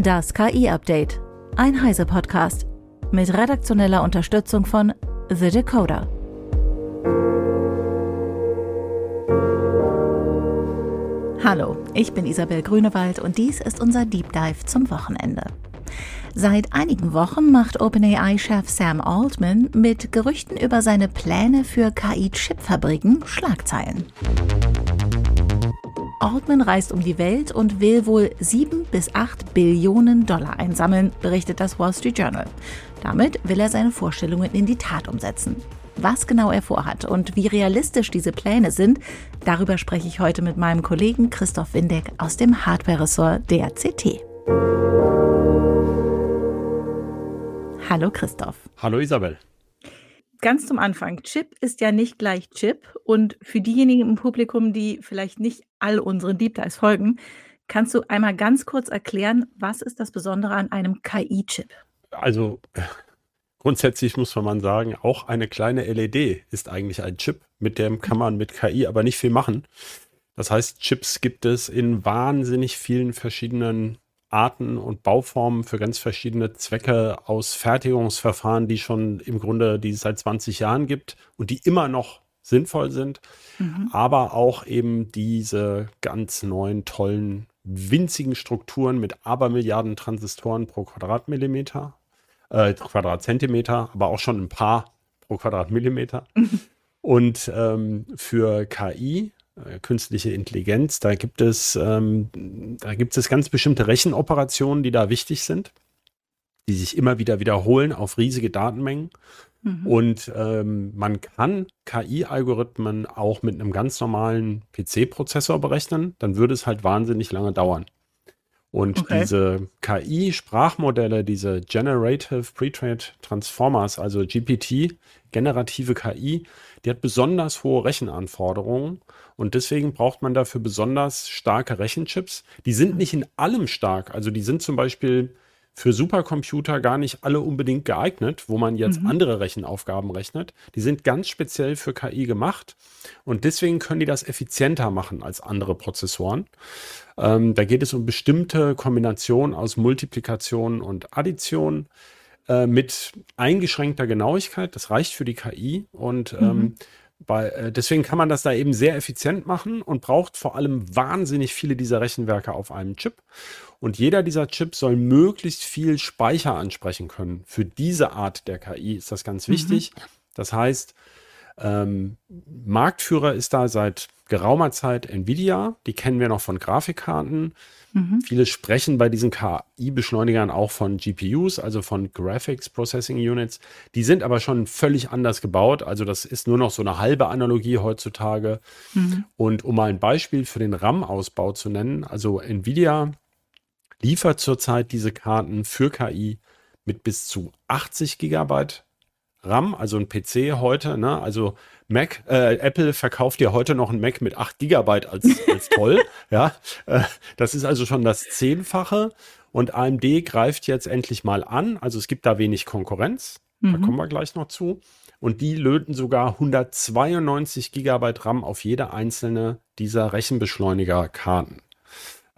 Das KI-Update. Ein Heise-Podcast. Mit redaktioneller Unterstützung von The Decoder. Hallo, ich bin Isabel Grünewald und dies ist unser Deep Dive zum Wochenende. Seit einigen Wochen macht OpenAI-Chef Sam Altman mit Gerüchten über seine Pläne für KI-Chip-Fabriken Schlagzeilen. Altman reist um die Welt und will wohl 7 bis 8 Billionen Dollar einsammeln, berichtet das Wall Street Journal. Damit will er seine Vorstellungen in die Tat umsetzen. Was genau er vorhat und wie realistisch diese Pläne sind, darüber spreche ich heute mit meinem Kollegen Christoph Windeck aus dem Hardware-Ressort der CT. Hallo Christoph. Hallo Isabel ganz zum Anfang, Chip ist ja nicht gleich Chip. Und für diejenigen im Publikum, die vielleicht nicht all unseren Deep Dives folgen, kannst du einmal ganz kurz erklären, was ist das Besondere an einem KI-Chip? Also grundsätzlich muss man sagen, auch eine kleine LED ist eigentlich ein Chip. Mit dem kann man mit KI aber nicht viel machen. Das heißt, Chips gibt es in wahnsinnig vielen verschiedenen Arten und Bauformen für ganz verschiedene Zwecke aus Fertigungsverfahren, die schon im Grunde, die es seit 20 Jahren gibt und die immer noch sinnvoll sind, mhm. aber auch eben diese ganz neuen, tollen, winzigen Strukturen mit Abermilliarden Transistoren pro Quadratmillimeter, äh, Quadratzentimeter, aber auch schon ein paar pro Quadratmillimeter. Mhm. Und ähm, für KI künstliche Intelligenz. Da gibt es, ähm, da gibt es ganz bestimmte Rechenoperationen, die da wichtig sind, die sich immer wieder wiederholen auf riesige Datenmengen. Mhm. Und ähm, man kann KI-Algorithmen auch mit einem ganz normalen PC-Prozessor berechnen, dann würde es halt wahnsinnig lange dauern. Und okay. diese KI-Sprachmodelle, diese Generative Pre-Trained Transformers, also GPT, generative KI, die hat besonders hohe Rechenanforderungen und deswegen braucht man dafür besonders starke Rechenchips. Die sind nicht in allem stark. Also die sind zum Beispiel für Supercomputer gar nicht alle unbedingt geeignet, wo man jetzt mhm. andere Rechenaufgaben rechnet. Die sind ganz speziell für KI gemacht und deswegen können die das effizienter machen als andere Prozessoren. Ähm, da geht es um bestimmte Kombinationen aus Multiplikation und Addition äh, mit eingeschränkter Genauigkeit. Das reicht für die KI und mhm. ähm, bei, äh, deswegen kann man das da eben sehr effizient machen und braucht vor allem wahnsinnig viele dieser Rechenwerke auf einem Chip. Und jeder dieser Chips soll möglichst viel Speicher ansprechen können. Für diese Art der KI ist das ganz mhm. wichtig. Das heißt, ähm, Marktführer ist da seit geraumer Zeit Nvidia. Die kennen wir noch von Grafikkarten. Mhm. Viele sprechen bei diesen KI-Beschleunigern auch von GPUs, also von Graphics Processing Units. Die sind aber schon völlig anders gebaut. Also das ist nur noch so eine halbe Analogie heutzutage. Mhm. Und um mal ein Beispiel für den RAM-Ausbau zu nennen, also Nvidia liefert zurzeit diese Karten für KI mit bis zu 80 Gigabyte RAM, also ein PC heute, ne? Also Mac, äh, Apple verkauft ja heute noch ein Mac mit 8 Gigabyte als, als toll. ja, äh, das ist also schon das Zehnfache. Und AMD greift jetzt endlich mal an. Also es gibt da wenig Konkurrenz. Mhm. Da kommen wir gleich noch zu. Und die löten sogar 192 Gigabyte RAM auf jede einzelne dieser Rechenbeschleuniger-Karten.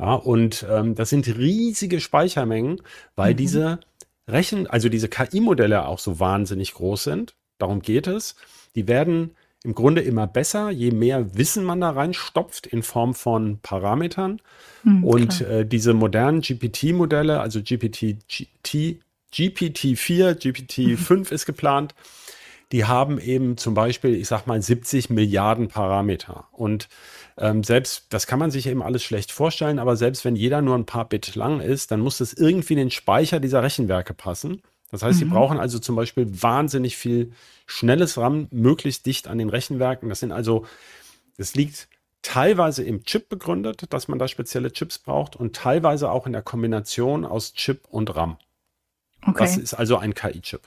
Ja, und ähm, das sind riesige Speichermengen, weil mhm. diese Rechen, also diese KI-Modelle auch so wahnsinnig groß sind. Darum geht es. Die werden im Grunde immer besser, je mehr Wissen man da reinstopft in Form von Parametern. Mhm, und äh, diese modernen GPT-Modelle, also GPT, GT, GPT-4, GPT-5 ist geplant, die haben eben zum Beispiel, ich sag mal, 70 Milliarden Parameter. Und ähm, selbst, das kann man sich eben alles schlecht vorstellen, aber selbst wenn jeder nur ein paar Bit lang ist, dann muss das irgendwie in den Speicher dieser Rechenwerke passen. Das heißt, mhm. sie brauchen also zum Beispiel wahnsinnig viel schnelles RAM, möglichst dicht an den Rechenwerken. Das sind also, das liegt teilweise im Chip begründet, dass man da spezielle Chips braucht und teilweise auch in der Kombination aus Chip und RAM. Okay. Das ist also ein KI-Chip.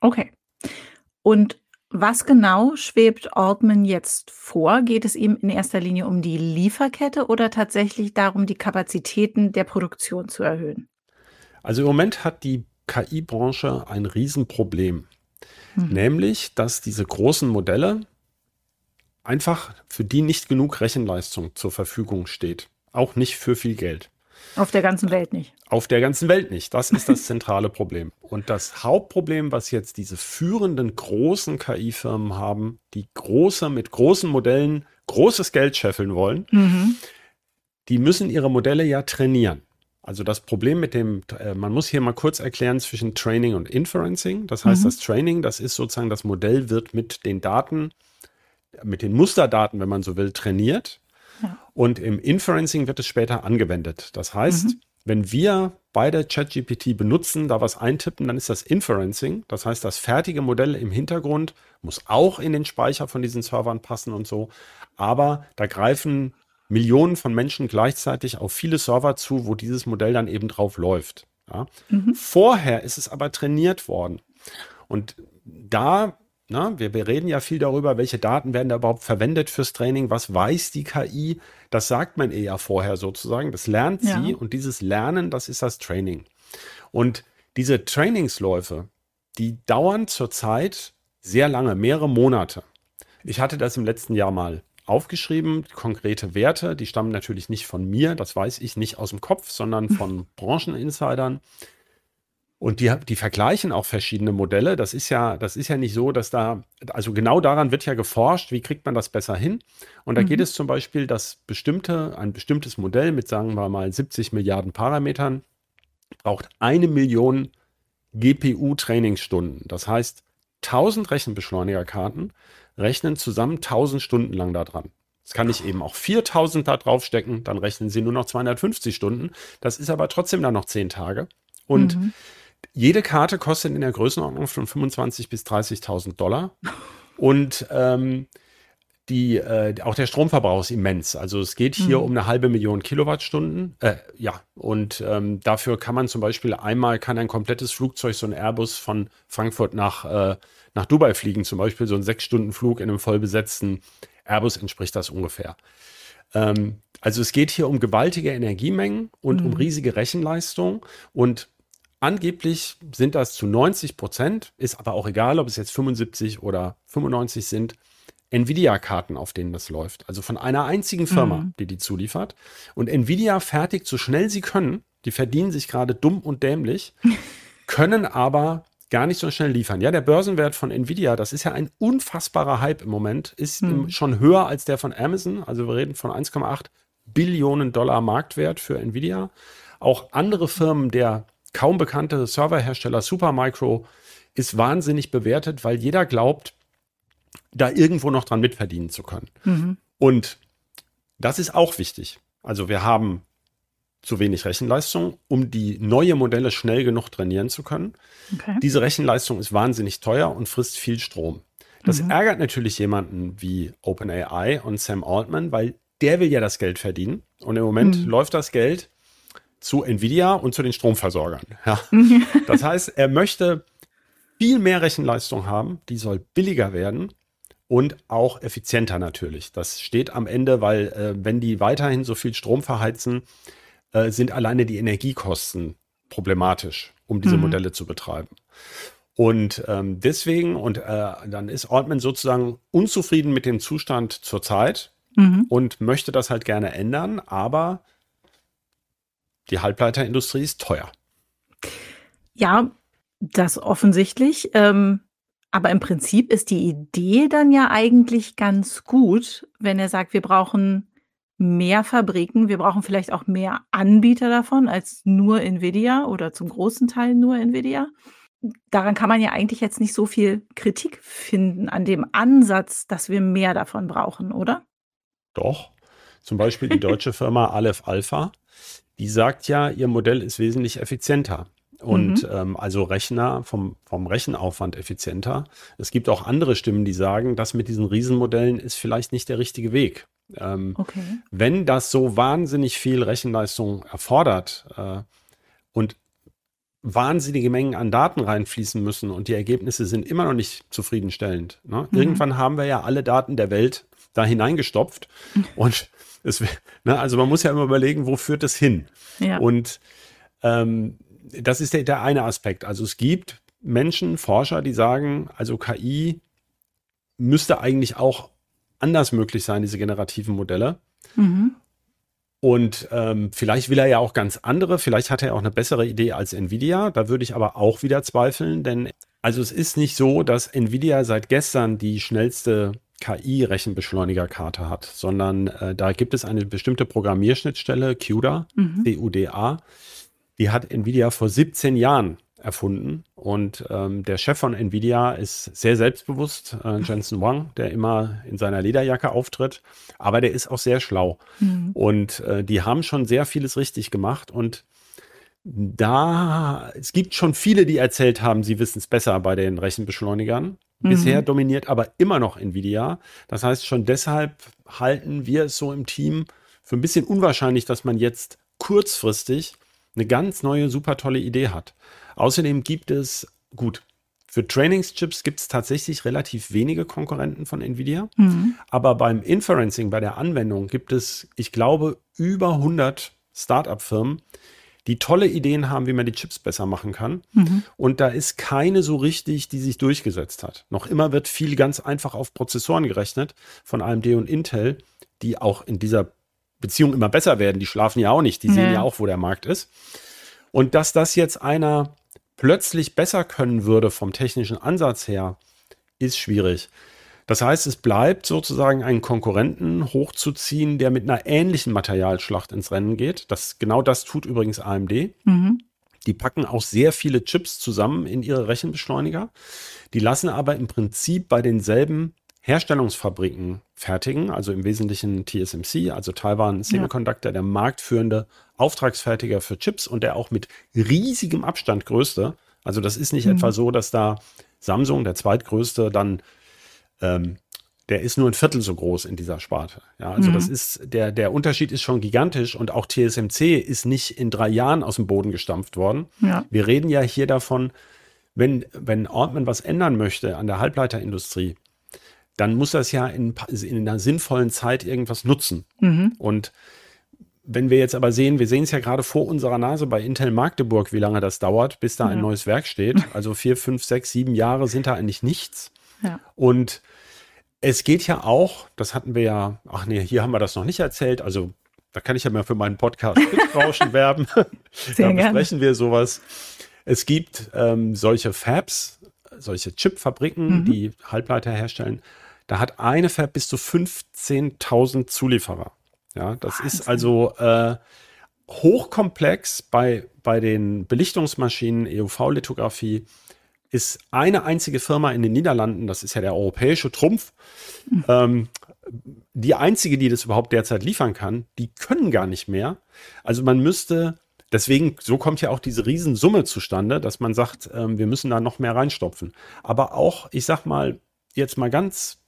Okay. Und was genau schwebt Altman jetzt vor? Geht es ihm in erster Linie um die Lieferkette oder tatsächlich darum, die Kapazitäten der Produktion zu erhöhen? Also im Moment hat die KI-Branche ein Riesenproblem. Hm. Nämlich, dass diese großen Modelle einfach für die nicht genug Rechenleistung zur Verfügung steht. Auch nicht für viel Geld. Auf der ganzen Welt nicht. Auf der ganzen Welt nicht. Das ist das zentrale Problem. Und das Hauptproblem, was jetzt diese führenden großen KI-Firmen haben, die große mit großen Modellen großes Geld scheffeln wollen, mhm. die müssen ihre Modelle ja trainieren. Also das Problem mit dem, äh, man muss hier mal kurz erklären zwischen Training und Inferencing. Das heißt, mhm. das Training, das ist sozusagen, das Modell wird mit den Daten, mit den Musterdaten, wenn man so will, trainiert. Ja. Und im Inferencing wird es später angewendet. Das heißt, mhm. wenn wir beide ChatGPT benutzen, da was eintippen, dann ist das Inferencing. Das heißt, das fertige Modell im Hintergrund muss auch in den Speicher von diesen Servern passen und so. Aber da greifen Millionen von Menschen gleichzeitig auf viele Server zu, wo dieses Modell dann eben drauf läuft. Ja. Mhm. Vorher ist es aber trainiert worden. Und da, na, wir, wir reden ja viel darüber, welche Daten werden da überhaupt verwendet fürs Training, was weiß die KI, das sagt man eher vorher sozusagen, das lernt sie ja. und dieses Lernen, das ist das Training. Und diese Trainingsläufe, die dauern zurzeit sehr lange, mehrere Monate. Ich hatte das im letzten Jahr mal aufgeschrieben, konkrete Werte, die stammen natürlich nicht von mir, das weiß ich nicht aus dem Kopf, sondern von Brancheninsidern. Und die, die vergleichen auch verschiedene Modelle. Das ist ja, das ist ja nicht so, dass da, also genau daran wird ja geforscht, wie kriegt man das besser hin. Und da mhm. geht es zum Beispiel, dass bestimmte, ein bestimmtes Modell mit, sagen wir mal, 70 Milliarden Parametern braucht eine Million GPU-Trainingsstunden. Das heißt, 1000 Rechenbeschleunigerkarten rechnen zusammen 1000 Stunden lang daran. Das kann ich eben auch 4000 da draufstecken, dann rechnen sie nur noch 250 Stunden. Das ist aber trotzdem dann noch 10 Tage. Und mhm. Jede Karte kostet in der Größenordnung von 25.000 bis 30.000 Dollar. Und ähm, die, äh, auch der Stromverbrauch ist immens. Also es geht hier mhm. um eine halbe Million Kilowattstunden. Äh, ja, und ähm, dafür kann man zum Beispiel einmal kann ein komplettes Flugzeug, so ein Airbus von Frankfurt nach äh, nach Dubai fliegen, zum Beispiel so ein sechs Stunden Flug in einem vollbesetzten Airbus entspricht das ungefähr. Ähm, also es geht hier um gewaltige Energiemengen und mhm. um riesige Rechenleistung und angeblich sind das zu 90 Prozent, ist aber auch egal, ob es jetzt 75 oder 95 sind, Nvidia-Karten, auf denen das läuft. Also von einer einzigen Firma, mhm. die die zuliefert. Und Nvidia fertigt so schnell sie können. Die verdienen sich gerade dumm und dämlich, können aber gar nicht so schnell liefern. Ja, der Börsenwert von Nvidia, das ist ja ein unfassbarer Hype im Moment, ist hm. schon höher als der von Amazon. Also wir reden von 1,8 Billionen Dollar Marktwert für Nvidia. Auch andere Firmen, der kaum bekannte Serverhersteller Supermicro, ist wahnsinnig bewertet, weil jeder glaubt, da irgendwo noch dran mitverdienen zu können. Mhm. Und das ist auch wichtig. Also wir haben zu wenig Rechenleistung, um die neue Modelle schnell genug trainieren zu können. Okay. Diese Rechenleistung ist wahnsinnig teuer und frisst viel Strom. Das mhm. ärgert natürlich jemanden wie OpenAI und Sam Altman, weil der will ja das Geld verdienen. Und im Moment mhm. läuft das Geld zu Nvidia und zu den Stromversorgern. Ja. Das heißt, er möchte viel mehr Rechenleistung haben, die soll billiger werden und auch effizienter natürlich. Das steht am Ende, weil äh, wenn die weiterhin so viel Strom verheizen, äh, sind alleine die Energiekosten problematisch, um diese mhm. Modelle zu betreiben. Und ähm, deswegen, und äh, dann ist Altman sozusagen unzufrieden mit dem Zustand zurzeit mhm. und möchte das halt gerne ändern, aber die Halbleiterindustrie ist teuer. Ja, das offensichtlich. Ähm, aber im Prinzip ist die Idee dann ja eigentlich ganz gut, wenn er sagt, wir brauchen mehr Fabriken. Wir brauchen vielleicht auch mehr Anbieter davon als nur Nvidia oder zum großen Teil nur Nvidia. Daran kann man ja eigentlich jetzt nicht so viel Kritik finden an dem Ansatz, dass wir mehr davon brauchen, oder? Doch. Zum Beispiel die deutsche Firma Aleph Alpha, die sagt ja, ihr Modell ist wesentlich effizienter und mhm. ähm, also Rechner vom, vom Rechenaufwand effizienter. Es gibt auch andere Stimmen, die sagen, das mit diesen Riesenmodellen ist vielleicht nicht der richtige Weg. Ähm, okay. Wenn das so wahnsinnig viel Rechenleistung erfordert äh, und wahnsinnige Mengen an Daten reinfließen müssen und die Ergebnisse sind immer noch nicht zufriedenstellend. Ne? Mhm. Irgendwann haben wir ja alle Daten der Welt da hineingestopft und es, ne, also man muss ja immer überlegen, wo führt es hin? Ja. Und ähm, das ist der, der eine Aspekt. Also es gibt Menschen, Forscher, die sagen, also KI müsste eigentlich auch anders möglich sein, diese generativen Modelle. Mhm. Und ähm, vielleicht will er ja auch ganz andere, vielleicht hat er auch eine bessere Idee als Nvidia. Da würde ich aber auch wieder zweifeln, denn also es ist nicht so, dass Nvidia seit gestern die schnellste KI-Rechenbeschleunigerkarte hat, sondern äh, da gibt es eine bestimmte Programmierschnittstelle, CUDA, mhm. C-U-D-A. Die hat Nvidia vor 17 Jahren erfunden. Und ähm, der Chef von Nvidia ist sehr selbstbewusst, äh, Jensen Wang, der immer in seiner Lederjacke auftritt. Aber der ist auch sehr schlau. Mhm. Und äh, die haben schon sehr vieles richtig gemacht. Und da, es gibt schon viele, die erzählt haben, sie wissen es besser bei den Rechenbeschleunigern. Mhm. Bisher dominiert aber immer noch Nvidia. Das heißt, schon deshalb halten wir es so im Team für ein bisschen unwahrscheinlich, dass man jetzt kurzfristig eine ganz neue, super tolle Idee hat. Außerdem gibt es, gut, für Trainingschips gibt es tatsächlich relativ wenige Konkurrenten von Nvidia. Mhm. Aber beim Inferencing, bei der Anwendung, gibt es, ich glaube, über 100 Startup-Firmen, die tolle Ideen haben, wie man die Chips besser machen kann. Mhm. Und da ist keine so richtig, die sich durchgesetzt hat. Noch immer wird viel ganz einfach auf Prozessoren gerechnet von AMD und Intel, die auch in dieser Beziehung immer besser werden. Die schlafen ja auch nicht, die sehen ja auch, wo der Markt ist. Und dass das jetzt einer plötzlich besser können würde vom technischen Ansatz her, ist schwierig. Das heißt, es bleibt sozusagen einen Konkurrenten hochzuziehen, der mit einer ähnlichen Materialschlacht ins Rennen geht. Das, genau das tut übrigens AMD. Mhm. Die packen auch sehr viele Chips zusammen in ihre Rechenbeschleuniger. Die lassen aber im Prinzip bei denselben Herstellungsfabriken fertigen, also im Wesentlichen TSMC, also Taiwan Semiconductor, ja. der marktführende Auftragsfertiger für Chips und der auch mit riesigem Abstand größte. Also das ist nicht mhm. etwa so, dass da Samsung, der zweitgrößte, dann ähm, der ist nur ein Viertel so groß in dieser Sparte. Ja, also mhm. das ist, der, der Unterschied ist schon gigantisch und auch TSMC ist nicht in drei Jahren aus dem Boden gestampft worden. Ja. Wir reden ja hier davon, wenn, wenn Ortman was ändern möchte an der Halbleiterindustrie, dann muss das ja in, in einer sinnvollen Zeit irgendwas nutzen. Mhm. Und wenn wir jetzt aber sehen, wir sehen es ja gerade vor unserer Nase bei Intel Magdeburg, wie lange das dauert, bis da ja. ein neues Werk steht. Also vier, fünf, sechs, sieben Jahre sind da eigentlich nichts. Ja. Und es geht ja auch, das hatten wir ja, ach nee, hier haben wir das noch nicht erzählt, also da kann ich ja mal für meinen Podcast Rauschen werben. Sehr da besprechen wir sowas. Es gibt ähm, solche Fabs, solche Chipfabriken, mhm. die Halbleiter herstellen. Da hat eine Fab bis zu 15.000 Zulieferer. Ja, das Wahnsinn. ist also äh, hochkomplex bei, bei den Belichtungsmaschinen, EUV-Lithografie. Ist eine einzige Firma in den Niederlanden, das ist ja der europäische Trumpf, mhm. ähm, die einzige, die das überhaupt derzeit liefern kann, die können gar nicht mehr. Also man müsste, deswegen, so kommt ja auch diese Riesensumme zustande, dass man sagt, ähm, wir müssen da noch mehr reinstopfen. Aber auch, ich sag mal, jetzt mal ganz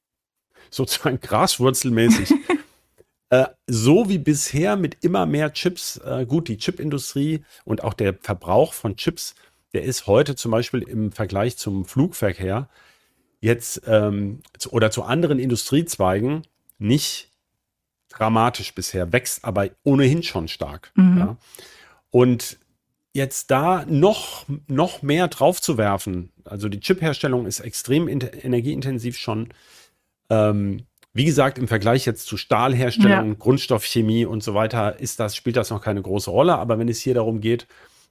sozusagen graswurzelmäßig. äh, so wie bisher mit immer mehr Chips, äh, gut, die Chipindustrie und auch der Verbrauch von Chips, der ist heute zum Beispiel im Vergleich zum Flugverkehr jetzt ähm, zu, oder zu anderen Industriezweigen nicht dramatisch bisher, wächst aber ohnehin schon stark. Mhm. Ja. Und jetzt da noch, noch mehr drauf zu werfen, also die Chipherstellung ist extrem energieintensiv schon, ähm, wie gesagt, im Vergleich jetzt zu Stahlherstellung, ja. Grundstoffchemie und so weiter, ist das, spielt das noch keine große Rolle. Aber wenn es hier darum geht,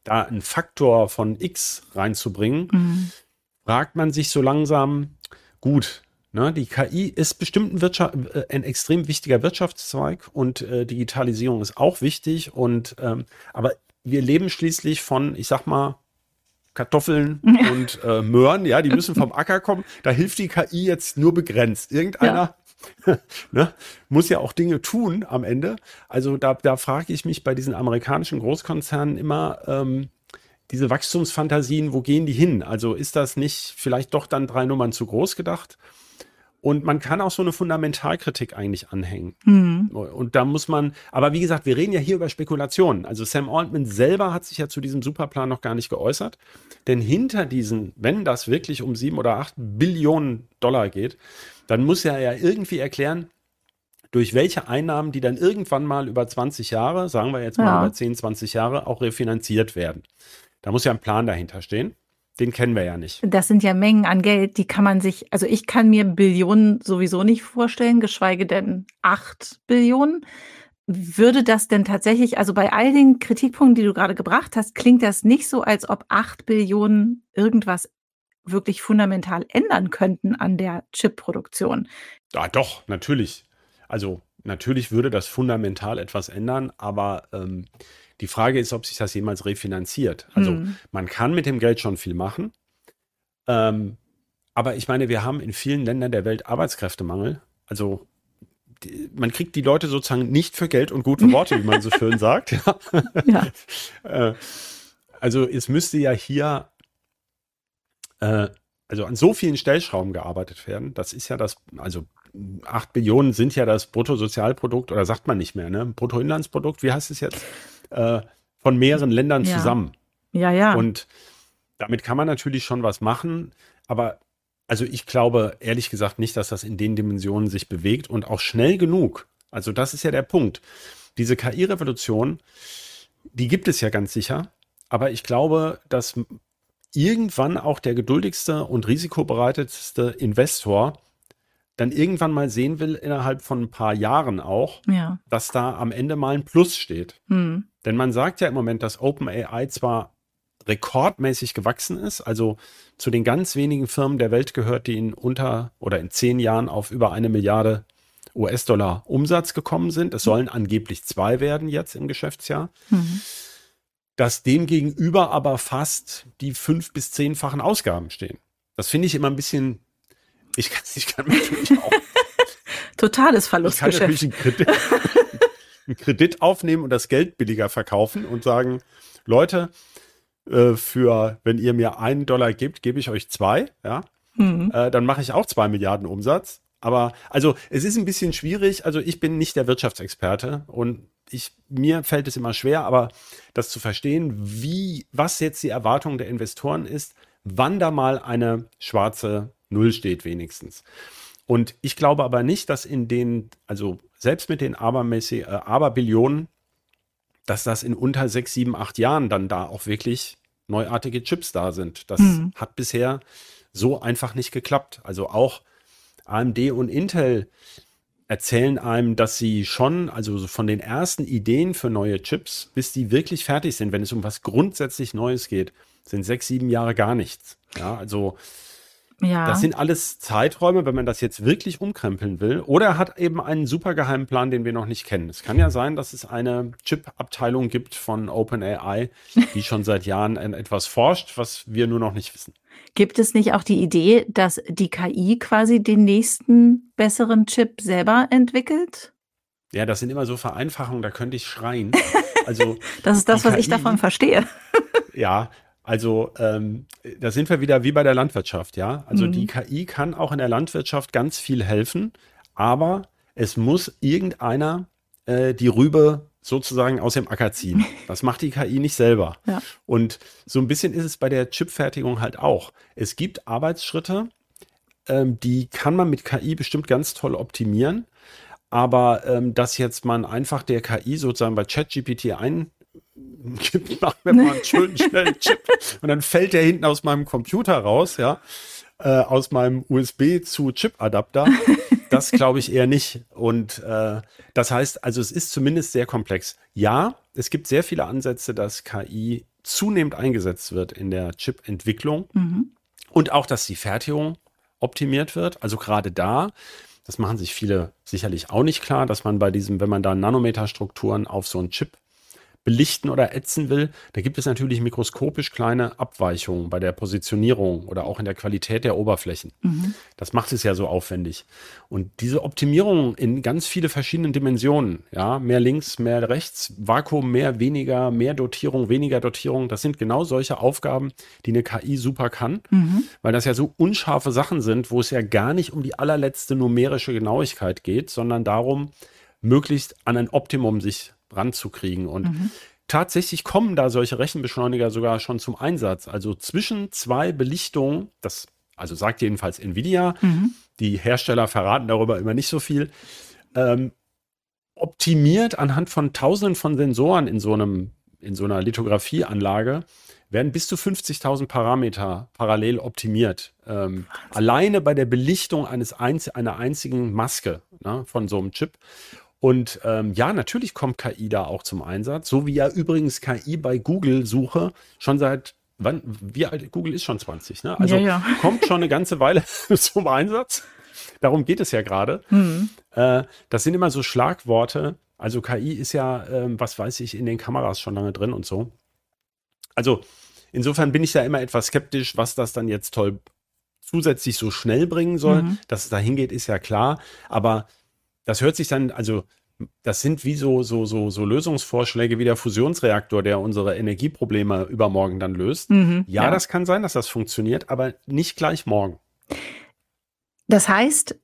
da einen Faktor von X reinzubringen, mhm. fragt man sich so langsam, gut, ne, die KI ist bestimmt ein, Wirtschaft, äh, ein extrem wichtiger Wirtschaftszweig und äh, Digitalisierung ist auch wichtig. Und ähm, aber wir leben schließlich von, ich sag mal, Kartoffeln und äh, Möhren, ja, die müssen vom Acker kommen. Da hilft die KI jetzt nur begrenzt. Irgendeiner ja. ne, muss ja auch Dinge tun am Ende. Also da, da frage ich mich bei diesen amerikanischen Großkonzernen immer, ähm, diese Wachstumsfantasien, wo gehen die hin? Also ist das nicht vielleicht doch dann drei Nummern zu groß gedacht? Und man kann auch so eine Fundamentalkritik eigentlich anhängen. Mhm. Und da muss man, aber wie gesagt, wir reden ja hier über Spekulationen. Also Sam Altman selber hat sich ja zu diesem Superplan noch gar nicht geäußert. Denn hinter diesen, wenn das wirklich um sieben oder acht Billionen Dollar geht, dann muss er ja irgendwie erklären, durch welche Einnahmen, die dann irgendwann mal über 20 Jahre, sagen wir jetzt mal ja. über 10, 20 Jahre, auch refinanziert werden. Da muss ja ein Plan dahinter stehen. Den kennen wir ja nicht. Das sind ja Mengen an Geld, die kann man sich, also ich kann mir Billionen sowieso nicht vorstellen, geschweige denn acht Billionen. würde das denn tatsächlich, also bei all den Kritikpunkten, die du gerade gebracht hast, klingt das nicht so, als ob 8 Billionen irgendwas wirklich fundamental ändern könnten an der Chip-Produktion. Ja, doch, natürlich. Also natürlich würde das fundamental etwas ändern, aber ähm, die Frage ist, ob sich das jemals refinanziert. Also hm. man kann mit dem Geld schon viel machen. Ähm, aber ich meine, wir haben in vielen Ländern der Welt Arbeitskräftemangel. Also die, man kriegt die Leute sozusagen nicht für Geld und gute Worte, wie man so schön sagt. Ja. Äh, also es müsste ja hier äh, also an so vielen Stellschrauben gearbeitet werden. Das ist ja das, also 8 Billionen sind ja das Bruttosozialprodukt, oder sagt man nicht mehr, ne? Bruttoinlandsprodukt, wie heißt es jetzt? Äh, von mehreren Ländern ja. zusammen. Ja, ja. Und damit kann man natürlich schon was machen, aber also ich glaube ehrlich gesagt nicht, dass das in den Dimensionen sich bewegt und auch schnell genug. Also das ist ja der Punkt. Diese KI-Revolution, die gibt es ja ganz sicher, aber ich glaube, dass irgendwann auch der geduldigste und risikobereitetste Investor dann irgendwann mal sehen will, innerhalb von ein paar Jahren auch, ja. dass da am Ende mal ein Plus steht. Hm. Denn man sagt ja im Moment, dass OpenAI zwar rekordmäßig gewachsen ist, also zu den ganz wenigen Firmen der Welt gehört, die in unter oder in zehn Jahren auf über eine Milliarde US-Dollar Umsatz gekommen sind. Es sollen angeblich zwei werden jetzt im Geschäftsjahr. Mhm dass dem gegenüber aber fast die fünf- bis zehnfachen Ausgaben stehen. Das finde ich immer ein bisschen, ich kann, ich kann natürlich auch. Totales Verlustgeschäft. Ich kann natürlich einen Kredit, einen Kredit aufnehmen und das Geld billiger verkaufen und sagen, Leute, äh, für, wenn ihr mir einen Dollar gebt, gebe ich euch zwei, ja. Mhm. Äh, dann mache ich auch zwei Milliarden Umsatz. Aber also es ist ein bisschen schwierig. Also ich bin nicht der Wirtschaftsexperte und ich, mir fällt es immer schwer, aber das zu verstehen, wie, was jetzt die Erwartung der Investoren ist, wann da mal eine schwarze Null steht wenigstens. Und ich glaube aber nicht, dass in den, also selbst mit den abermäßig, äh, Aberbillionen, dass das in unter sechs, sieben, acht Jahren dann da auch wirklich neuartige Chips da sind. Das mhm. hat bisher so einfach nicht geklappt. Also auch AMD und Intel erzählen einem, dass sie schon, also von den ersten Ideen für neue Chips, bis die wirklich fertig sind, wenn es um was grundsätzlich Neues geht, sind sechs, sieben Jahre gar nichts. Ja, also ja. Das sind alles Zeiträume, wenn man das jetzt wirklich umkrempeln will. Oder er hat eben einen super geheimen Plan, den wir noch nicht kennen. Es kann ja sein, dass es eine Chip-Abteilung gibt von OpenAI, die schon seit Jahren etwas forscht, was wir nur noch nicht wissen. Gibt es nicht auch die Idee, dass die KI quasi den nächsten besseren Chip selber entwickelt? Ja, das sind immer so Vereinfachungen, da könnte ich schreien. Also das ist das, was KI, ich davon verstehe. ja, also ähm, da sind wir wieder wie bei der Landwirtschaft, ja. Also mhm. die KI kann auch in der Landwirtschaft ganz viel helfen, aber es muss irgendeiner äh, die Rübe sozusagen aus dem Acker ziehen. Das macht die KI nicht selber. Ja. Und so ein bisschen ist es bei der Chipfertigung halt auch. Es gibt Arbeitsschritte, ähm, die kann man mit KI bestimmt ganz toll optimieren. Aber ähm, dass jetzt man einfach der KI sozusagen bei ChatGPT ein gibt, mach mir mal einen schönen schnellen Chip und dann fällt der hinten aus meinem Computer raus, ja, äh, aus meinem USB zu Chip-Adapter. Das glaube ich eher nicht. Und äh, das heißt, also es ist zumindest sehr komplex. Ja, es gibt sehr viele Ansätze, dass KI zunehmend eingesetzt wird in der Chip-Entwicklung mhm. und auch, dass die Fertigung optimiert wird. Also gerade da, das machen sich viele sicherlich auch nicht klar, dass man bei diesem, wenn man da Nanometerstrukturen auf so einen Chip belichten oder ätzen will, da gibt es natürlich mikroskopisch kleine Abweichungen bei der Positionierung oder auch in der Qualität der Oberflächen. Mhm. Das macht es ja so aufwendig. Und diese Optimierung in ganz viele verschiedenen Dimensionen, ja, mehr links, mehr rechts, Vakuum, mehr, weniger, mehr Dotierung, weniger Dotierung, das sind genau solche Aufgaben, die eine KI super kann, mhm. weil das ja so unscharfe Sachen sind, wo es ja gar nicht um die allerletzte numerische Genauigkeit geht, sondern darum, möglichst an ein Optimum sich ranzukriegen. Und mhm. tatsächlich kommen da solche Rechenbeschleuniger sogar schon zum Einsatz. Also zwischen zwei Belichtungen, das also sagt jedenfalls Nvidia, mhm. die Hersteller verraten darüber immer nicht so viel, ähm, optimiert anhand von tausenden von Sensoren in so einem in so einer Lithografieanlage werden bis zu 50.000 Parameter parallel optimiert. Ähm, alleine bei der Belichtung eines einz einer einzigen Maske ne, von so einem Chip. Und ähm, ja, natürlich kommt KI da auch zum Einsatz, so wie ja übrigens KI bei Google-Suche schon seit wann, wie alt, Google ist schon 20, ne? Also Ja, ja. kommt schon eine ganze Weile zum Einsatz. Darum geht es ja gerade. Hm. Äh, das sind immer so Schlagworte. Also KI ist ja, ähm, was weiß ich, in den Kameras schon lange drin und so. Also insofern bin ich da immer etwas skeptisch, was das dann jetzt toll zusätzlich so schnell bringen soll. Mhm. Dass es dahin geht, ist ja klar. Aber das hört sich dann, also das sind wie so, so, so, so Lösungsvorschläge wie der Fusionsreaktor, der unsere Energieprobleme übermorgen dann löst. Mhm. Ja, das kann sein, dass das funktioniert, aber nicht gleich morgen. Das heißt,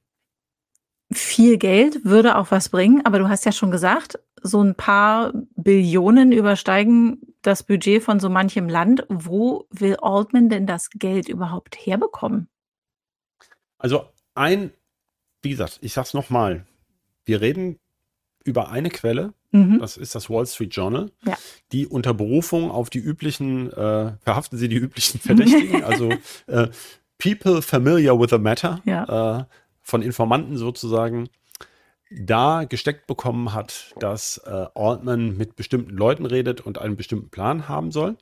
viel Geld würde auch was bringen, aber du hast ja schon gesagt, so ein paar Billionen übersteigen das Budget von so manchem Land. Wo will Altman denn das Geld überhaupt herbekommen? Also ein, wie gesagt, ich sag's nochmal, wir reden über eine Quelle, Mhm. das ist das Wall Street Journal, Ja. die unter Berufung auf die üblichen, äh, verhaften sie die üblichen Verdächtigen, also äh, People familiar with the matter, äh, von Informanten sozusagen, da gesteckt bekommen hat, dass äh, Altman mit bestimmten Leuten redet und einen bestimmten Plan haben soll.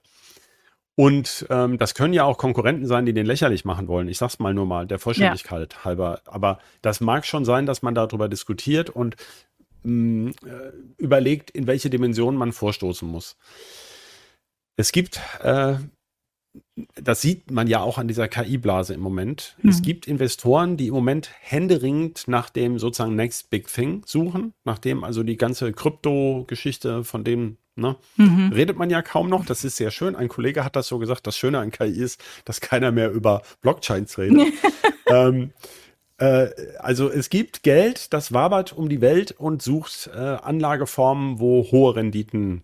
Und ähm, das können ja auch Konkurrenten sein, die den lächerlich machen wollen. Ich sag's mal nur mal, der Vollständigkeit halber. Aber das mag schon sein, dass man darüber diskutiert und mh, äh, überlegt, in welche Dimension man vorstoßen muss. Es gibt, äh, das sieht man ja auch an dieser KI-Blase im Moment. Es Mhm. gibt Investoren, die im Moment händeringend nach dem sozusagen Next Big Thing suchen, nachdem also die ganze Krypto-Geschichte von dem, ne, Mhm. redet man ja kaum noch. Das ist sehr schön. Ein Kollege hat das so gesagt. Das Schöne an KI ist, dass keiner mehr über Blockchains redet. ähm, äh, also es gibt Geld, das wabert um die Welt und sucht äh, Anlageformen, wo hohe Renditen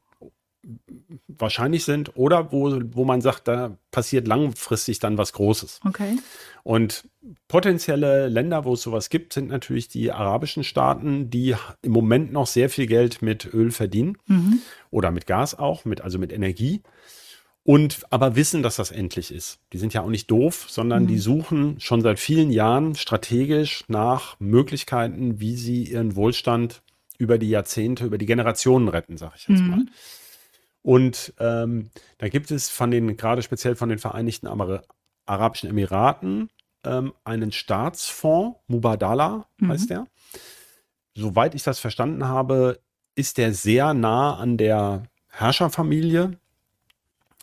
wahrscheinlich sind oder wo, wo man sagt, da passiert langfristig dann was Großes. Okay. Und potenzielle Länder, wo es sowas gibt, sind natürlich die arabischen Staaten, die im Moment noch sehr viel Geld mit Öl verdienen Mhm. oder mit Gas auch, mit, also mit Energie. Und aber wissen, dass das endlich ist. Die sind ja auch nicht doof, sondern Mhm. die suchen schon seit vielen Jahren strategisch nach Möglichkeiten, wie sie ihren Wohlstand über die Jahrzehnte, über die Generationen retten, sage ich jetzt Mhm. mal. Und ähm, da gibt es von den, gerade speziell von den Vereinigten Ameri Arabischen Emiraten, ähm, einen Staatsfonds, Mubadala Mhm. heißt der. Soweit ich das verstanden habe, ist der sehr nah an der Herrscherfamilie.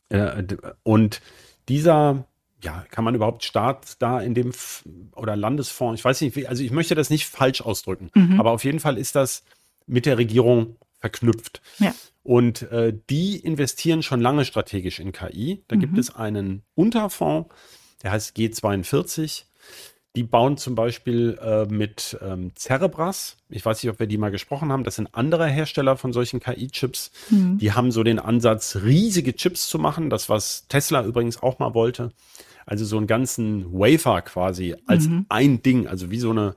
Äh, und dieser, ja, kann man überhaupt Staat da in dem oder Landesfonds, ich weiß nicht, wie, also ich möchte das nicht falsch ausdrücken, Mhm. aber auf jeden Fall ist das mit der Regierung verknüpft. Ja. Und äh, die investieren schon lange strategisch in KI. Da gibt Mhm. es einen Unterfonds, der heißt G42. Die bauen zum Beispiel äh, mit ähm, Cerebras. Ich weiß nicht, ob wir die mal gesprochen haben. Das sind andere Hersteller von solchen KI-Chips. Mhm. Die haben so den Ansatz, riesige Chips zu machen. Das, was Tesla übrigens auch mal wollte. Also so einen ganzen Wafer quasi als Mhm. ein Ding. Also wie so eine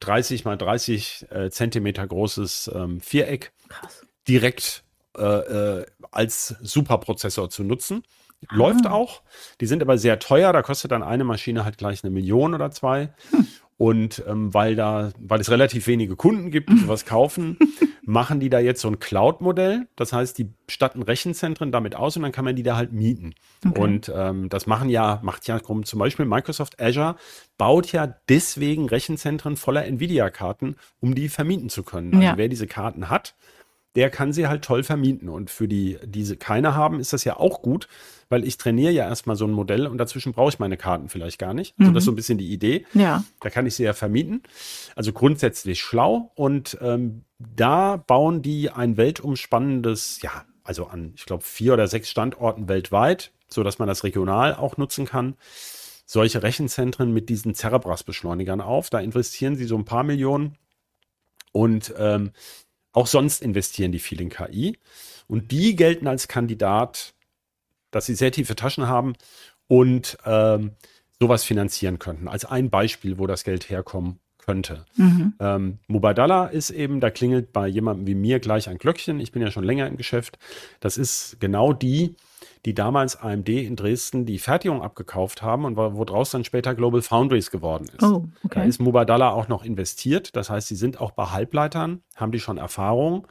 30 mal 30 äh, Zentimeter großes ähm, Viereck Krass. Direkt äh, äh, als Superprozessor zu nutzen. Läuft Ah. auch. Die sind aber sehr teuer. Da kostet dann eine Maschine halt gleich eine Million oder zwei. Und ähm, weil da, weil es relativ wenige Kunden gibt, die sowas kaufen, machen die da jetzt so ein Cloud-Modell. Das heißt, die statten Rechenzentren damit aus und dann kann man die da halt mieten. Okay. Und ähm, das machen ja, macht ja zum Beispiel Microsoft Azure baut ja deswegen Rechenzentren voller Nvidia-Karten, um die vermieten zu können. Also Ja. wer diese Karten hat, der kann sie halt toll vermieten. Und für die, die sie keine haben, ist das ja auch gut, weil ich trainiere ja erstmal so ein Modell und dazwischen brauche ich meine Karten vielleicht gar nicht. Also Mhm. das ist so ein bisschen die Idee. Ja. Da kann ich sie ja vermieten. Also grundsätzlich schlau. Und ähm, da bauen die ein weltumspannendes, ja, also an, ich glaube, vier oder sechs Standorten weltweit, so dass man das regional auch nutzen kann. Solche Rechenzentren mit diesen Cerebras-Beschleunigern auf. Da investieren sie so ein paar Millionen. Und ähm, auch sonst investieren die viel in KI. Und die gelten als Kandidat, dass sie sehr tiefe Taschen haben und ähm, sowas finanzieren könnten. Als ein Beispiel, wo das Geld herkommen könnte. Mhm. Ähm, Mubadala ist eben, da klingelt bei jemandem wie mir gleich ein Glöckchen. Ich bin ja schon länger im Geschäft. Das ist genau die, die damals AMD in Dresden die Fertigung abgekauft haben und woraus dann später Global Foundries geworden ist. Oh, okay. Da ist Mubadala auch noch investiert. Das heißt, sie sind auch bei Halbleitern, haben die schon Erfahrung.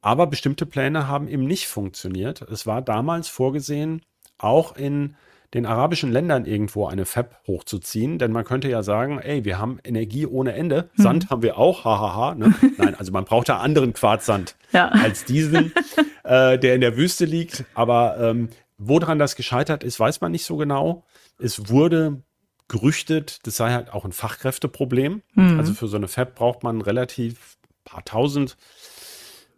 Aber bestimmte Pläne haben eben nicht funktioniert. Es war damals vorgesehen, auch in den arabischen Ländern irgendwo eine Fab hochzuziehen, denn man könnte ja sagen, ey, wir haben Energie ohne Ende, hm. Sand haben wir auch, hahaha. Ne? Nein, also man braucht ja anderen Quarzsand ja. als diesen, äh, der in der Wüste liegt. Aber ähm, woran das gescheitert ist, weiß man nicht so genau. Es wurde gerüchtet, das sei halt auch ein Fachkräfteproblem. Hm. Also für so eine Fab braucht man relativ paar tausend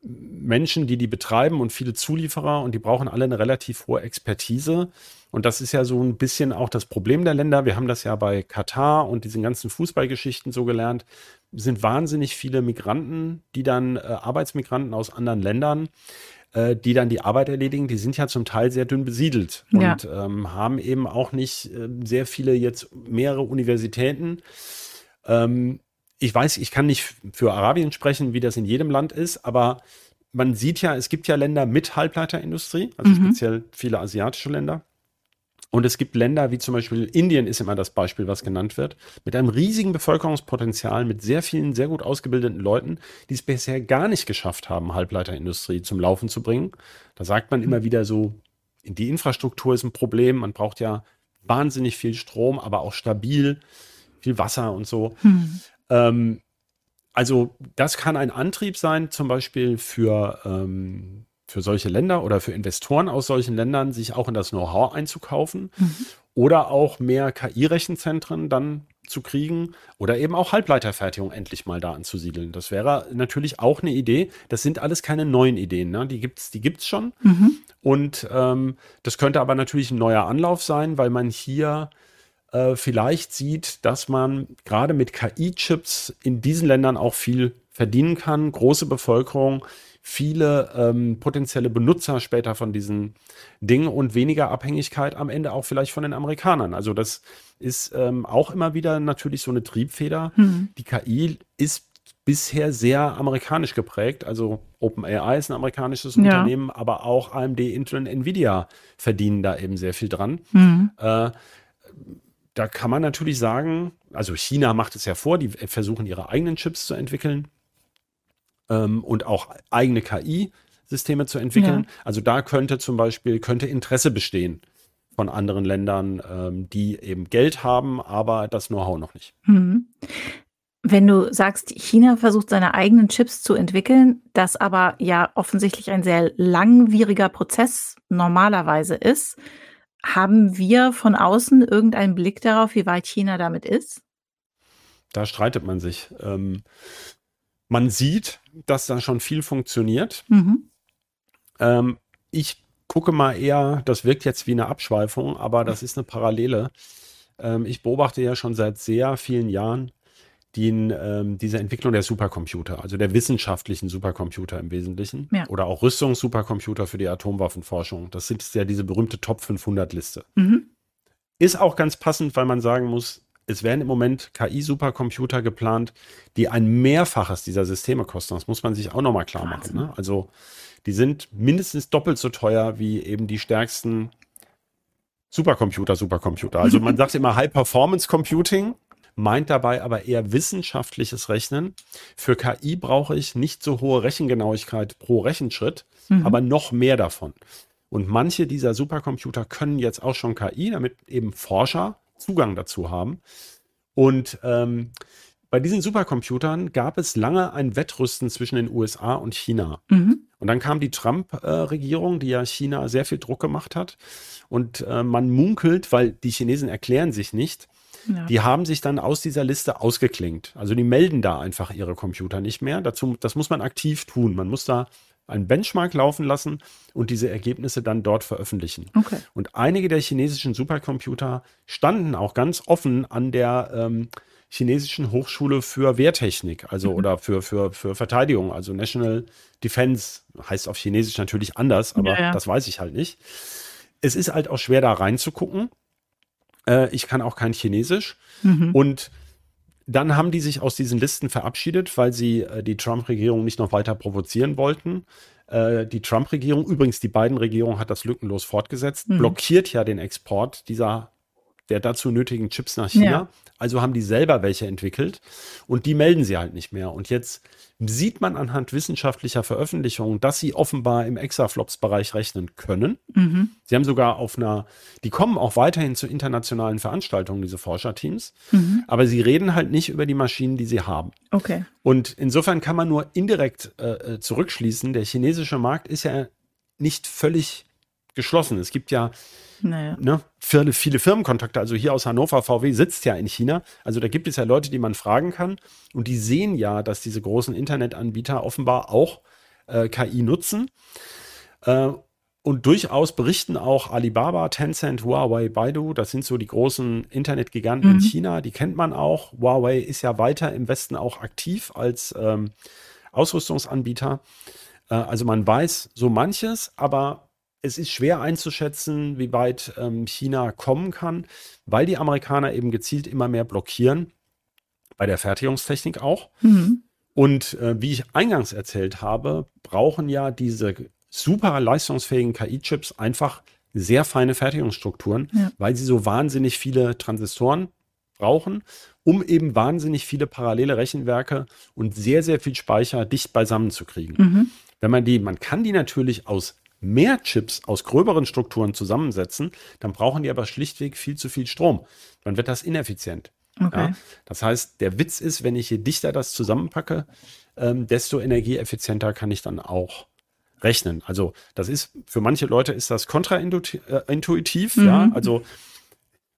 Menschen, die die betreiben und viele Zulieferer und die brauchen alle eine relativ hohe Expertise. Und das ist ja so ein bisschen auch das Problem der Länder. Wir haben das ja bei Katar und diesen ganzen Fußballgeschichten so gelernt. Sind wahnsinnig viele Migranten, die dann äh, Arbeitsmigranten aus anderen Ländern, äh, die dann die Arbeit erledigen. Die sind ja zum Teil sehr dünn besiedelt ja. und ähm, haben eben auch nicht äh, sehr viele jetzt mehrere Universitäten. Ähm, ich weiß, ich kann nicht für Arabien sprechen, wie das in jedem Land ist, aber man sieht ja, es gibt ja Länder mit Halbleiterindustrie, also mhm. speziell viele asiatische Länder. Und es gibt Länder wie zum Beispiel Indien ist immer das Beispiel, was genannt wird, mit einem riesigen Bevölkerungspotenzial, mit sehr vielen, sehr gut ausgebildeten Leuten, die es bisher gar nicht geschafft haben, Halbleiterindustrie zum Laufen zu bringen. Da sagt man immer wieder so, die Infrastruktur ist ein Problem. Man braucht ja wahnsinnig viel Strom, aber auch stabil, viel Wasser und so. Hm. Ähm, also das kann ein Antrieb sein, zum Beispiel für, ähm, für solche Länder oder für Investoren aus solchen Ländern, sich auch in das Know-how einzukaufen mhm. oder auch mehr KI-Rechenzentren dann zu kriegen oder eben auch Halbleiterfertigung endlich mal da anzusiedeln. Das wäre natürlich auch eine Idee. Das sind alles keine neuen Ideen, ne? die gibt es die gibt's schon. Mhm. Und ähm, das könnte aber natürlich ein neuer Anlauf sein, weil man hier äh, vielleicht sieht, dass man gerade mit KI-Chips in diesen Ländern auch viel verdienen kann. Große Bevölkerung, viele ähm, potenzielle Benutzer später von diesen Dingen und weniger Abhängigkeit am Ende auch vielleicht von den Amerikanern. Also das ist ähm, auch immer wieder natürlich so eine Triebfeder. Mhm. Die KI ist bisher sehr amerikanisch geprägt. Also OpenAI ist ein amerikanisches ja. Unternehmen, aber auch AMD, Intel und Nvidia verdienen da eben sehr viel dran. Mhm. Äh, da kann man natürlich sagen, also China macht es ja vor, die versuchen ihre eigenen Chips zu entwickeln ähm, und auch eigene KI-Systeme zu entwickeln. Ja. Also da könnte zum Beispiel, könnte Interesse bestehen von anderen Ländern, ähm, die eben Geld haben, aber das Know-how noch nicht. Mhm. Wenn du sagst, China versucht seine eigenen Chips zu entwickeln, das aber ja offensichtlich ein sehr langwieriger Prozess normalerweise ist, haben wir von außen irgendeinen Blick darauf, wie weit China damit ist? Da streitet man sich. Ähm, man sieht, dass da schon viel funktioniert. Mhm. Ähm, ich gucke mal eher, das wirkt jetzt wie eine Abschweifung, aber das ist eine Parallele. Ähm, ich beobachte ja schon seit sehr vielen Jahren die ähm, diese Entwicklung der Supercomputer, also der wissenschaftlichen Supercomputer im Wesentlichen ja. oder auch Rüstungssupercomputer für die Atomwaffenforschung. Das sind ja diese berühmte Top 500 Liste. Mhm. Ist auch ganz passend, weil man sagen muss, es werden im Moment KI-Supercomputer geplant, die ein Mehrfaches dieser Systeme kosten. Das muss man sich auch nochmal klar machen. Ne? Also die sind mindestens doppelt so teuer wie eben die stärksten Supercomputer, Supercomputer. Also man sagt immer High Performance Computing meint dabei aber eher wissenschaftliches Rechnen. Für KI brauche ich nicht so hohe Rechengenauigkeit pro Rechenschritt, mhm. aber noch mehr davon. Und manche dieser Supercomputer können jetzt auch schon KI, damit eben Forscher Zugang dazu haben. Und ähm, bei diesen Supercomputern gab es lange ein Wettrüsten zwischen den USA und China. Mhm. Und dann kam die Trump-Regierung, die ja China sehr viel Druck gemacht hat. Und äh, man munkelt, weil die Chinesen erklären sich nicht, ja. Die haben sich dann aus dieser Liste ausgeklingt. Also die melden da einfach ihre Computer nicht mehr. Dazu, das muss man aktiv tun. Man muss da einen Benchmark laufen lassen und diese Ergebnisse dann dort veröffentlichen. Okay. Und einige der chinesischen Supercomputer standen auch ganz offen an der ähm, chinesischen Hochschule für Wehrtechnik, also mhm. oder für, für, für Verteidigung, also National Defense heißt auf Chinesisch natürlich anders, aber ja, ja. das weiß ich halt nicht. Es ist halt auch schwer da reinzugucken. Äh, ich kann auch kein Chinesisch. Mhm. Und dann haben die sich aus diesen Listen verabschiedet, weil sie äh, die Trump-Regierung nicht noch weiter provozieren wollten. Äh, die Trump-Regierung, übrigens die beiden Regierungen hat das lückenlos fortgesetzt, mhm. blockiert ja den Export dieser der dazu nötigen Chips nach China. Ja. Also haben die selber welche entwickelt und die melden sie halt nicht mehr. Und jetzt sieht man anhand wissenschaftlicher Veröffentlichungen, dass sie offenbar im Exaflops-Bereich rechnen können. Mhm. Sie haben sogar auf einer, die kommen auch weiterhin zu internationalen Veranstaltungen, diese Forscherteams, mhm. aber sie reden halt nicht über die Maschinen, die sie haben. Okay. Und insofern kann man nur indirekt äh, äh zurückschließen, der chinesische Markt ist ja nicht völlig geschlossen. Es gibt ja naja. Ne? Viele, viele Firmenkontakte, also hier aus Hannover, VW sitzt ja in China. Also da gibt es ja Leute, die man fragen kann. Und die sehen ja, dass diese großen Internetanbieter offenbar auch äh, KI nutzen. Äh, und durchaus berichten auch Alibaba, Tencent, Huawei, Baidu, das sind so die großen Internetgiganten mhm. in China, die kennt man auch. Huawei ist ja weiter im Westen auch aktiv als ähm, Ausrüstungsanbieter. Äh, also man weiß so manches, aber es ist schwer einzuschätzen, wie weit ähm, China kommen kann, weil die Amerikaner eben gezielt immer mehr blockieren, bei der Fertigungstechnik auch. Mhm. Und äh, wie ich eingangs erzählt habe, brauchen ja diese super leistungsfähigen KI-Chips einfach sehr feine Fertigungsstrukturen, ja. weil sie so wahnsinnig viele Transistoren brauchen, um eben wahnsinnig viele parallele Rechenwerke und sehr, sehr viel Speicher dicht beisammen zu kriegen. Mhm. Wenn man die, man kann die natürlich aus mehr Chips aus gröberen Strukturen zusammensetzen, dann brauchen die aber schlichtweg viel zu viel Strom. Dann wird das ineffizient. Okay. Ja? Das heißt, der Witz ist, wenn ich je dichter das zusammenpacke, ähm, desto energieeffizienter kann ich dann auch rechnen. Also das ist, für manche Leute ist das kontraintuitiv, mhm. ja. Also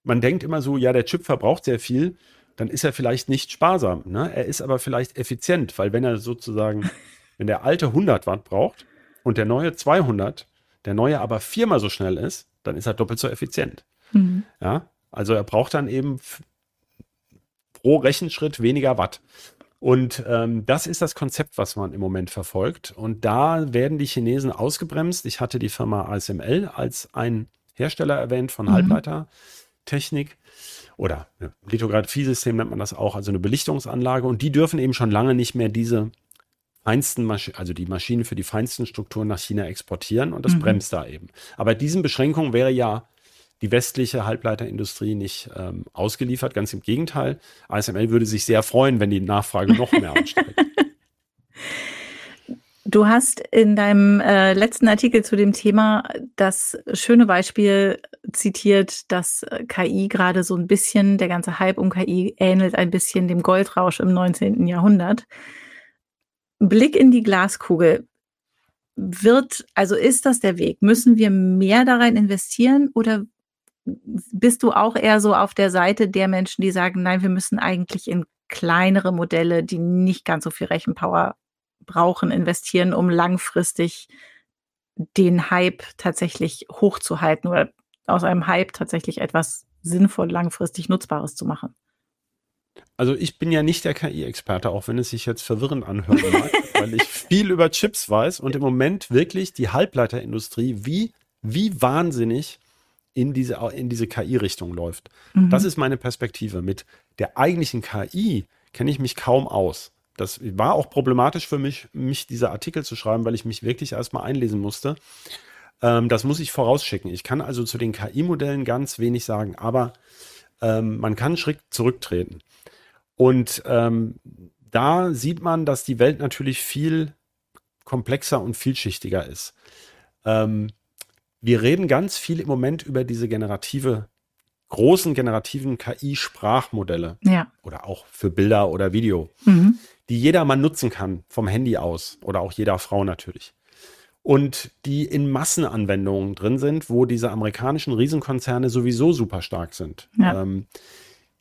man denkt immer so, ja, der Chip verbraucht sehr viel, dann ist er vielleicht nicht sparsam. Ne? Er ist aber vielleicht effizient, weil wenn er sozusagen, wenn der alte 100 Watt braucht, und der neue 200, der neue aber viermal so schnell ist, dann ist er doppelt so effizient. Mhm. Ja, also er braucht dann eben pro Rechenschritt weniger Watt. Und ähm, das ist das Konzept, was man im Moment verfolgt. Und da werden die Chinesen ausgebremst. Ich hatte die Firma ASML als ein Hersteller erwähnt von mhm. Halbleitertechnik oder ja, Lithographie-System nennt man das auch, also eine Belichtungsanlage. Und die dürfen eben schon lange nicht mehr diese feinsten Maschinen, also die Maschinen für die feinsten Strukturen nach China exportieren und das mhm. bremst da eben. Aber diesen Beschränkungen wäre ja die westliche Halbleiterindustrie nicht ähm, ausgeliefert. Ganz im Gegenteil. ASML würde sich sehr freuen, wenn die Nachfrage noch mehr ansteigt. Du hast in deinem äh, letzten Artikel zu dem Thema das schöne Beispiel zitiert, dass äh, KI gerade so ein bisschen, der ganze Hype um KI ähnelt ein bisschen dem Goldrausch im 19. Jahrhundert. Blick in die Glaskugel. Wird, also ist das der Weg? Müssen wir mehr da rein investieren oder bist du auch eher so auf der Seite der Menschen, die sagen, nein, wir müssen eigentlich in kleinere Modelle, die nicht ganz so viel Rechenpower brauchen, investieren, um langfristig den Hype tatsächlich hochzuhalten oder aus einem Hype tatsächlich etwas sinnvoll langfristig Nutzbares zu machen? Also ich bin ja nicht der KI-Experte, auch wenn es sich jetzt verwirrend anhört, weil ich viel über Chips weiß und im Moment wirklich die Halbleiterindustrie wie, wie wahnsinnig in diese, in diese KI-Richtung läuft. Mhm. Das ist meine Perspektive. Mit der eigentlichen KI kenne ich mich kaum aus. Das war auch problematisch für mich, mich diese Artikel zu schreiben, weil ich mich wirklich erstmal einlesen musste. Ähm, das muss ich vorausschicken. Ich kann also zu den KI-Modellen ganz wenig sagen, aber ähm, man kann Schritt zurücktreten. Und ähm, da sieht man, dass die Welt natürlich viel komplexer und vielschichtiger ist. Ähm, wir reden ganz viel im Moment über diese generative, großen generativen KI-Sprachmodelle. Ja. Oder auch für Bilder oder Video, mhm. die jeder Mann nutzen kann, vom Handy aus oder auch jeder Frau natürlich. Und die in Massenanwendungen drin sind, wo diese amerikanischen Riesenkonzerne sowieso super stark sind. Ja. Ähm,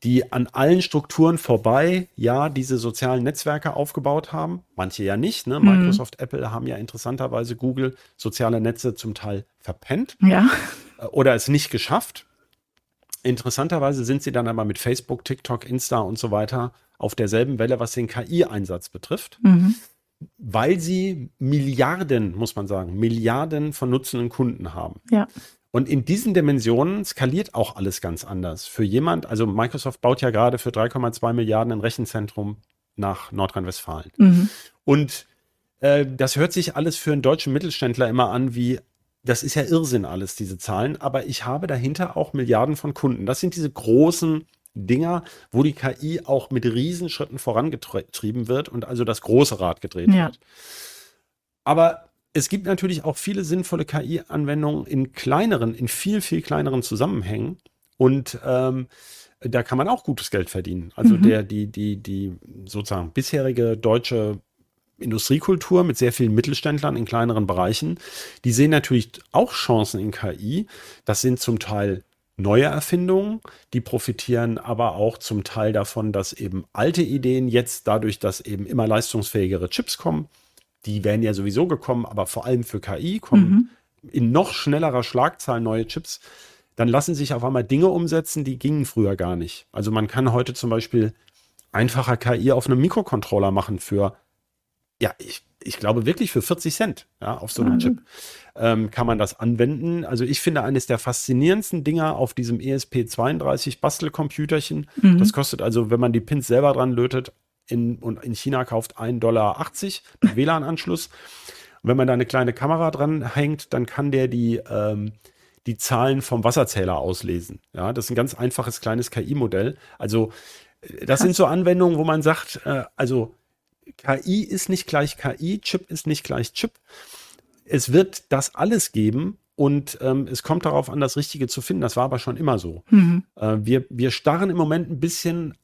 die an allen Strukturen vorbei ja diese sozialen Netzwerke aufgebaut haben. Manche ja nicht. Ne? Mhm. Microsoft, Apple haben ja interessanterweise Google soziale Netze zum Teil verpennt ja. Äh, oder es nicht geschafft. Interessanterweise sind sie dann aber mit Facebook, TikTok, Insta und so weiter auf derselben Welle, was den KI-Einsatz betrifft. Mhm. Weil sie Milliarden, muss man sagen, Milliarden von nutzenden Kunden haben. Ja. Und in diesen Dimensionen skaliert auch alles ganz anders. Für jemand, also Microsoft baut ja gerade für 3,2 Milliarden ein Rechenzentrum nach Nordrhein-Westfalen. Mhm. Und äh, das hört sich alles für einen deutschen Mittelständler immer an wie, das ist ja Irrsinn alles, diese Zahlen, aber ich habe dahinter auch Milliarden von Kunden. Das sind diese großen Dinger, wo die KI auch mit Riesenschritten vorangetrieben wird und also das große Rad gedreht ja. wird. Aber es gibt natürlich auch viele sinnvolle KI-Anwendungen in kleineren, in viel, viel kleineren Zusammenhängen. Und ähm, da kann man auch gutes Geld verdienen. Also mhm. der, die, die, die sozusagen bisherige deutsche Industriekultur mit sehr vielen Mittelständlern in kleineren Bereichen, die sehen natürlich auch Chancen in KI. Das sind zum Teil neue Erfindungen, die profitieren aber auch zum Teil davon, dass eben alte Ideen jetzt dadurch, dass eben immer leistungsfähigere Chips kommen, die wären ja sowieso gekommen, aber vor allem für KI kommen mhm. in noch schnellerer Schlagzahl neue Chips. Dann lassen sich auf einmal Dinge umsetzen, die gingen früher gar nicht. Also man kann heute zum Beispiel einfacher KI auf einem Mikrocontroller machen für, ja, ich, ich glaube wirklich für 40 Cent, ja, auf so einem mhm. Chip ähm, kann man das anwenden. Also ich finde eines der faszinierendsten Dinger auf diesem ESP32 Bastelcomputerchen. Mhm. Das kostet also, wenn man die Pins selber dran lötet, in, und in China kauft 1,80 Dollar mit WLAN-Anschluss. Und wenn man da eine kleine Kamera dran hängt, dann kann der die, ähm, die Zahlen vom Wasserzähler auslesen. Ja, das ist ein ganz einfaches kleines KI-Modell. Also, äh, das sind so Anwendungen, wo man sagt, äh, also KI ist nicht gleich KI, Chip ist nicht gleich Chip. Es wird das alles geben und ähm, es kommt darauf an, das Richtige zu finden. Das war aber schon immer so. Mhm. Äh, wir, wir starren im Moment ein bisschen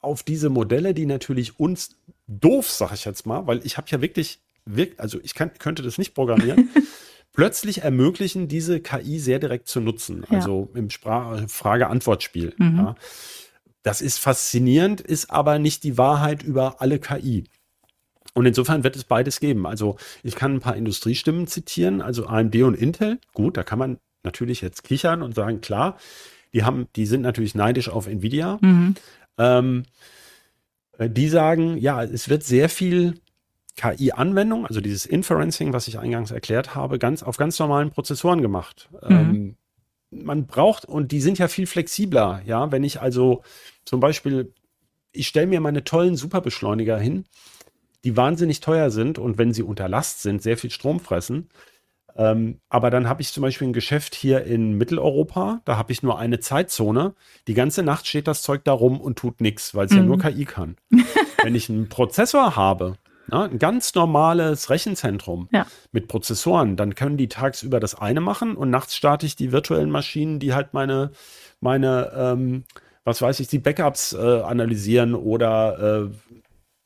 auf diese Modelle, die natürlich uns doof, sag ich jetzt mal, weil ich habe ja wirklich, wirklich, also ich kann, könnte das nicht programmieren, plötzlich ermöglichen, diese KI sehr direkt zu nutzen. Ja. Also im Frage-Antwort-Spiel. Mhm. Ja. Das ist faszinierend, ist aber nicht die Wahrheit über alle KI. Und insofern wird es beides geben. Also ich kann ein paar Industriestimmen zitieren, also AMD und Intel. Gut, da kann man natürlich jetzt kichern und sagen, klar, die haben, die sind natürlich neidisch auf Nvidia. Mhm. Ähm, äh, die sagen, ja, es wird sehr viel KI-Anwendung, also dieses Inferencing, was ich eingangs erklärt habe, ganz auf ganz normalen Prozessoren gemacht. Mhm. Ähm, man braucht, und die sind ja viel flexibler, ja, wenn ich also zum Beispiel, ich stelle mir meine tollen Superbeschleuniger hin, die wahnsinnig teuer sind und wenn sie unter Last sind, sehr viel Strom fressen. Ähm, aber dann habe ich zum Beispiel ein Geschäft hier in Mitteleuropa, da habe ich nur eine Zeitzone. Die ganze Nacht steht das Zeug da rum und tut nichts, weil es mhm. ja nur KI kann. Wenn ich einen Prozessor habe, na, ein ganz normales Rechenzentrum ja. mit Prozessoren, dann können die tagsüber das eine machen und nachts starte ich die virtuellen Maschinen, die halt meine, meine ähm, was weiß ich, die Backups äh, analysieren oder äh,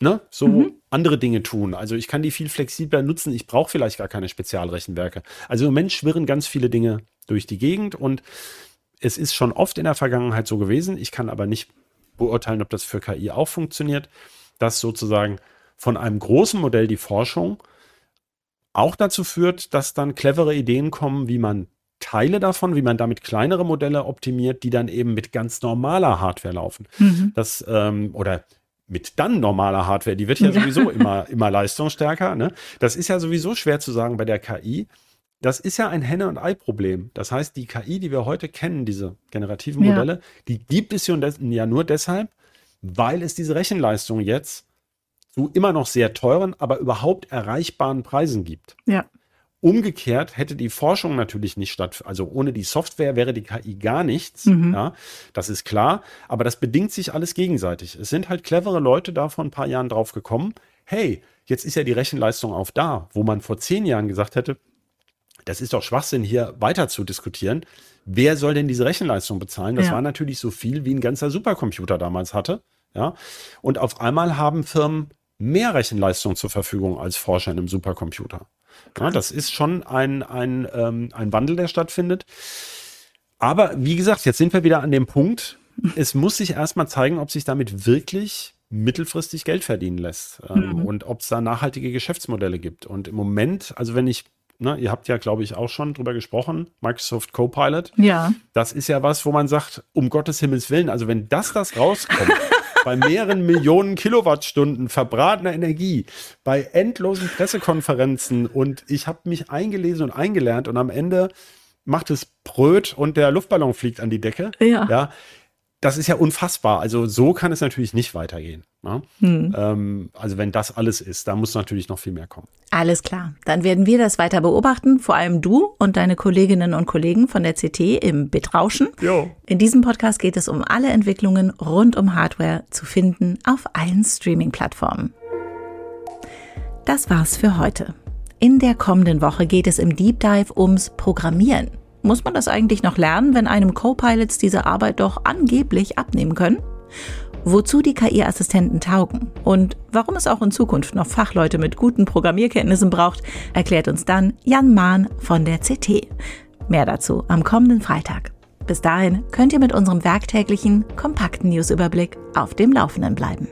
ne, so mhm. andere Dinge tun. Also ich kann die viel flexibler nutzen. Ich brauche vielleicht gar keine Spezialrechenwerke. Also im Moment schwirren ganz viele Dinge durch die Gegend und es ist schon oft in der Vergangenheit so gewesen. Ich kann aber nicht beurteilen, ob das für KI auch funktioniert, dass sozusagen von einem großen Modell die Forschung auch dazu führt, dass dann clevere Ideen kommen, wie man Teile davon, wie man damit kleinere Modelle optimiert, die dann eben mit ganz normaler Hardware laufen. Mhm. Das, ähm, oder mit dann normaler Hardware, die wird ja sowieso immer, immer leistungsstärker. Ne? Das ist ja sowieso schwer zu sagen bei der KI. Das ist ja ein Henne- und Ei-Problem. Das heißt, die KI, die wir heute kennen, diese generativen Modelle, ja. die gibt es ja nur deshalb, weil es diese Rechenleistung jetzt zu immer noch sehr teuren, aber überhaupt erreichbaren Preisen gibt. Ja. Umgekehrt hätte die Forschung natürlich nicht statt, also ohne die Software wäre die KI gar nichts. Mhm. Ja, das ist klar. Aber das bedingt sich alles gegenseitig. Es sind halt clevere Leute da vor ein paar Jahren drauf gekommen. Hey, jetzt ist ja die Rechenleistung auf da, wo man vor zehn Jahren gesagt hätte, das ist doch Schwachsinn, hier weiter zu diskutieren. Wer soll denn diese Rechenleistung bezahlen? Das ja. war natürlich so viel, wie ein ganzer Supercomputer damals hatte. Ja, und auf einmal haben Firmen mehr Rechenleistung zur Verfügung als Forscher in einem Supercomputer. Ja, das ist schon ein, ein, ähm, ein Wandel, der stattfindet. Aber wie gesagt, jetzt sind wir wieder an dem Punkt, es muss sich erstmal zeigen, ob sich damit wirklich mittelfristig Geld verdienen lässt ähm, mhm. und ob es da nachhaltige Geschäftsmodelle gibt. Und im Moment, also wenn ich, ne, ihr habt ja, glaube ich, auch schon drüber gesprochen, Microsoft Copilot. Ja. Das ist ja was, wo man sagt, um Gottes Himmels Willen, also wenn das das rauskommt, bei mehreren Millionen Kilowattstunden verbratener Energie, bei endlosen Pressekonferenzen und ich habe mich eingelesen und eingelernt und am Ende macht es Bröt und der Luftballon fliegt an die Decke. Ja. ja das ist ja unfassbar. Also so kann es natürlich nicht weitergehen. Ne? Hm. Ähm, also wenn das alles ist, da muss natürlich noch viel mehr kommen. Alles klar. Dann werden wir das weiter beobachten, vor allem du und deine Kolleginnen und Kollegen von der CT im Bitrauschen. Jo. In diesem Podcast geht es um alle Entwicklungen rund um Hardware zu finden auf allen Streaming-Plattformen. Das war's für heute. In der kommenden Woche geht es im Deep Dive ums Programmieren. Muss man das eigentlich noch lernen, wenn einem Co-Pilots diese Arbeit doch angeblich abnehmen können? Wozu die KI-Assistenten taugen und warum es auch in Zukunft noch Fachleute mit guten Programmierkenntnissen braucht, erklärt uns dann Jan Mahn von der CT. Mehr dazu am kommenden Freitag. Bis dahin könnt ihr mit unserem werktäglichen, kompakten Newsüberblick auf dem Laufenden bleiben.